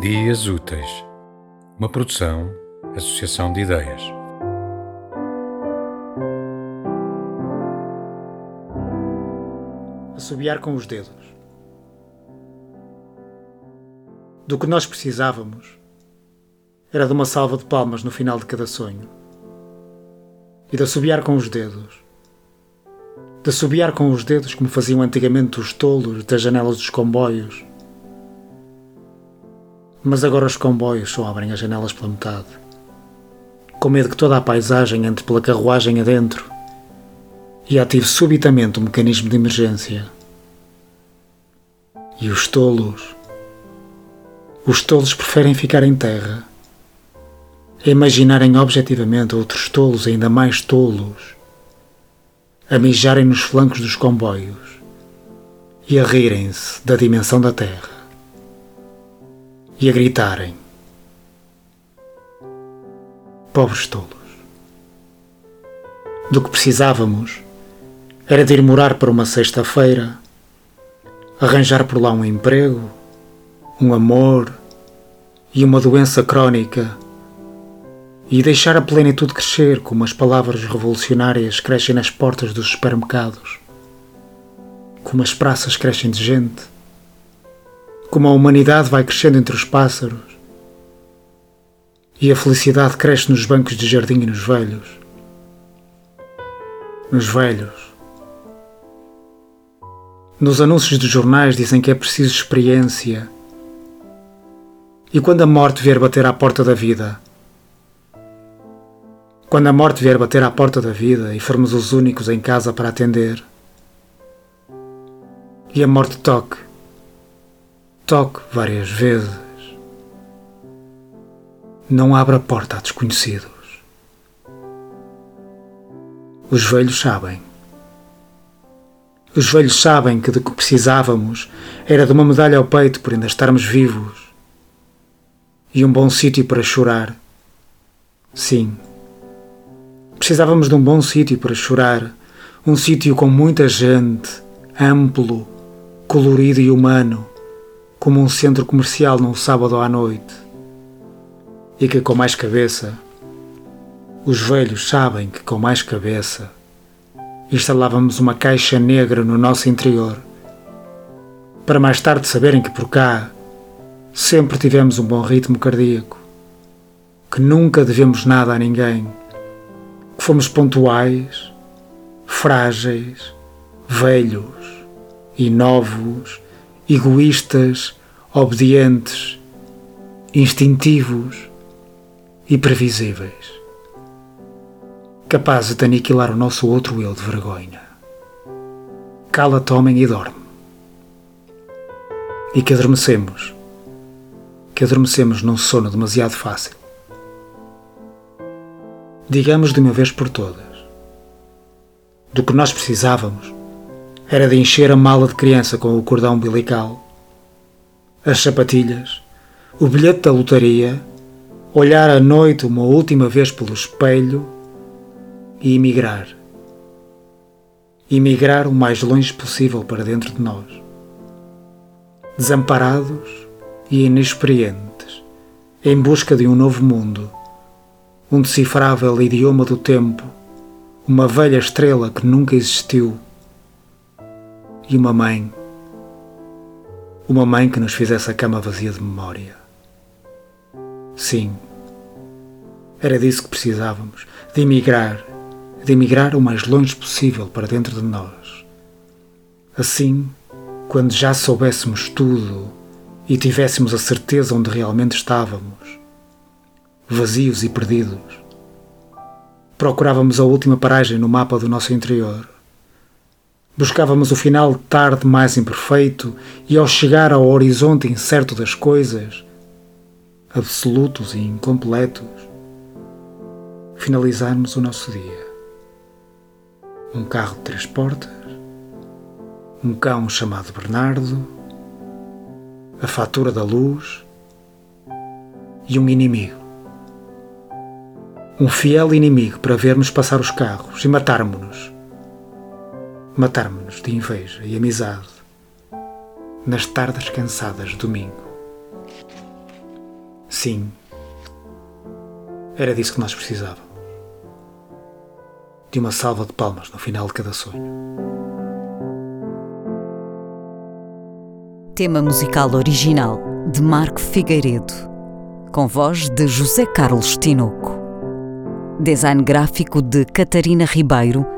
Dias Úteis, uma produção, associação de ideias. Assobiar com os dedos. Do que nós precisávamos era de uma salva de palmas no final de cada sonho e de assobiar com os dedos. De assobiar com os dedos como faziam antigamente os tolos das janelas dos comboios mas agora os comboios só abrem as janelas pela metade. Com medo que toda a paisagem entre pela carruagem adentro e ative subitamente o mecanismo de emergência. E os tolos. Os tolos preferem ficar em terra, imaginarem objetivamente outros tolos ainda mais tolos, a mijarem nos flancos dos comboios e a rirem-se da dimensão da terra e a gritarem: Pobres tolos. Do que precisávamos era de ir morar para uma sexta-feira, arranjar por lá um emprego, um amor e uma doença crónica e deixar a plenitude crescer como as palavras revolucionárias crescem nas portas dos supermercados, como as praças crescem de gente como a humanidade vai crescendo entre os pássaros e a felicidade cresce nos bancos de jardim e nos velhos. Nos velhos. Nos anúncios dos jornais dizem que é preciso experiência. E quando a morte vier bater à porta da vida? Quando a morte vier bater à porta da vida e formos os únicos em casa para atender? E a morte toque toque várias vezes. Não abra porta a desconhecidos. Os velhos sabem. Os velhos sabem que de que precisávamos era de uma medalha ao peito por ainda estarmos vivos e um bom sítio para chorar. Sim, precisávamos de um bom sítio para chorar, um sítio com muita gente, amplo, colorido e humano como um centro comercial num sábado à noite, e que com mais cabeça, os velhos sabem que com mais cabeça, instalávamos uma caixa negra no nosso interior, para mais tarde saberem que por cá sempre tivemos um bom ritmo cardíaco, que nunca devemos nada a ninguém, que fomos pontuais, frágeis, velhos e novos egoístas, obedientes, instintivos e previsíveis, capazes de aniquilar o nosso outro eu de vergonha. Cala-te, homem, e dorme. E que adormecemos, que adormecemos num sono demasiado fácil. Digamos de uma vez por todas, do que nós precisávamos era de encher a mala de criança com o cordão umbilical, as sapatilhas, o bilhete da lotaria, olhar à noite uma última vez pelo espelho e emigrar. Emigrar o mais longe possível para dentro de nós. Desamparados e inexperientes, em busca de um novo mundo, um decifrável idioma do tempo, uma velha estrela que nunca existiu e uma mãe. Uma mãe que nos fizesse a cama vazia de memória. Sim, era disso que precisávamos, de emigrar, de emigrar o mais longe possível para dentro de nós. Assim, quando já soubéssemos tudo e tivéssemos a certeza onde realmente estávamos, vazios e perdidos, procurávamos a última paragem no mapa do nosso interior Buscávamos o final de tarde mais imperfeito e, ao chegar ao horizonte incerto das coisas, absolutos e incompletos, finalizarmos o nosso dia. Um carro de três portas, um cão chamado Bernardo, a fatura da luz e um inimigo. Um fiel inimigo para vermos passar os carros e matarmos-nos matarmos-nos de inveja e amizade nas tardes cansadas de domingo. Sim, era disso que nós precisávamos. De uma salva de palmas no final de cada sonho. Tema musical original de Marco Figueiredo, com voz de José Carlos Tinoco. Design gráfico de Catarina Ribeiro.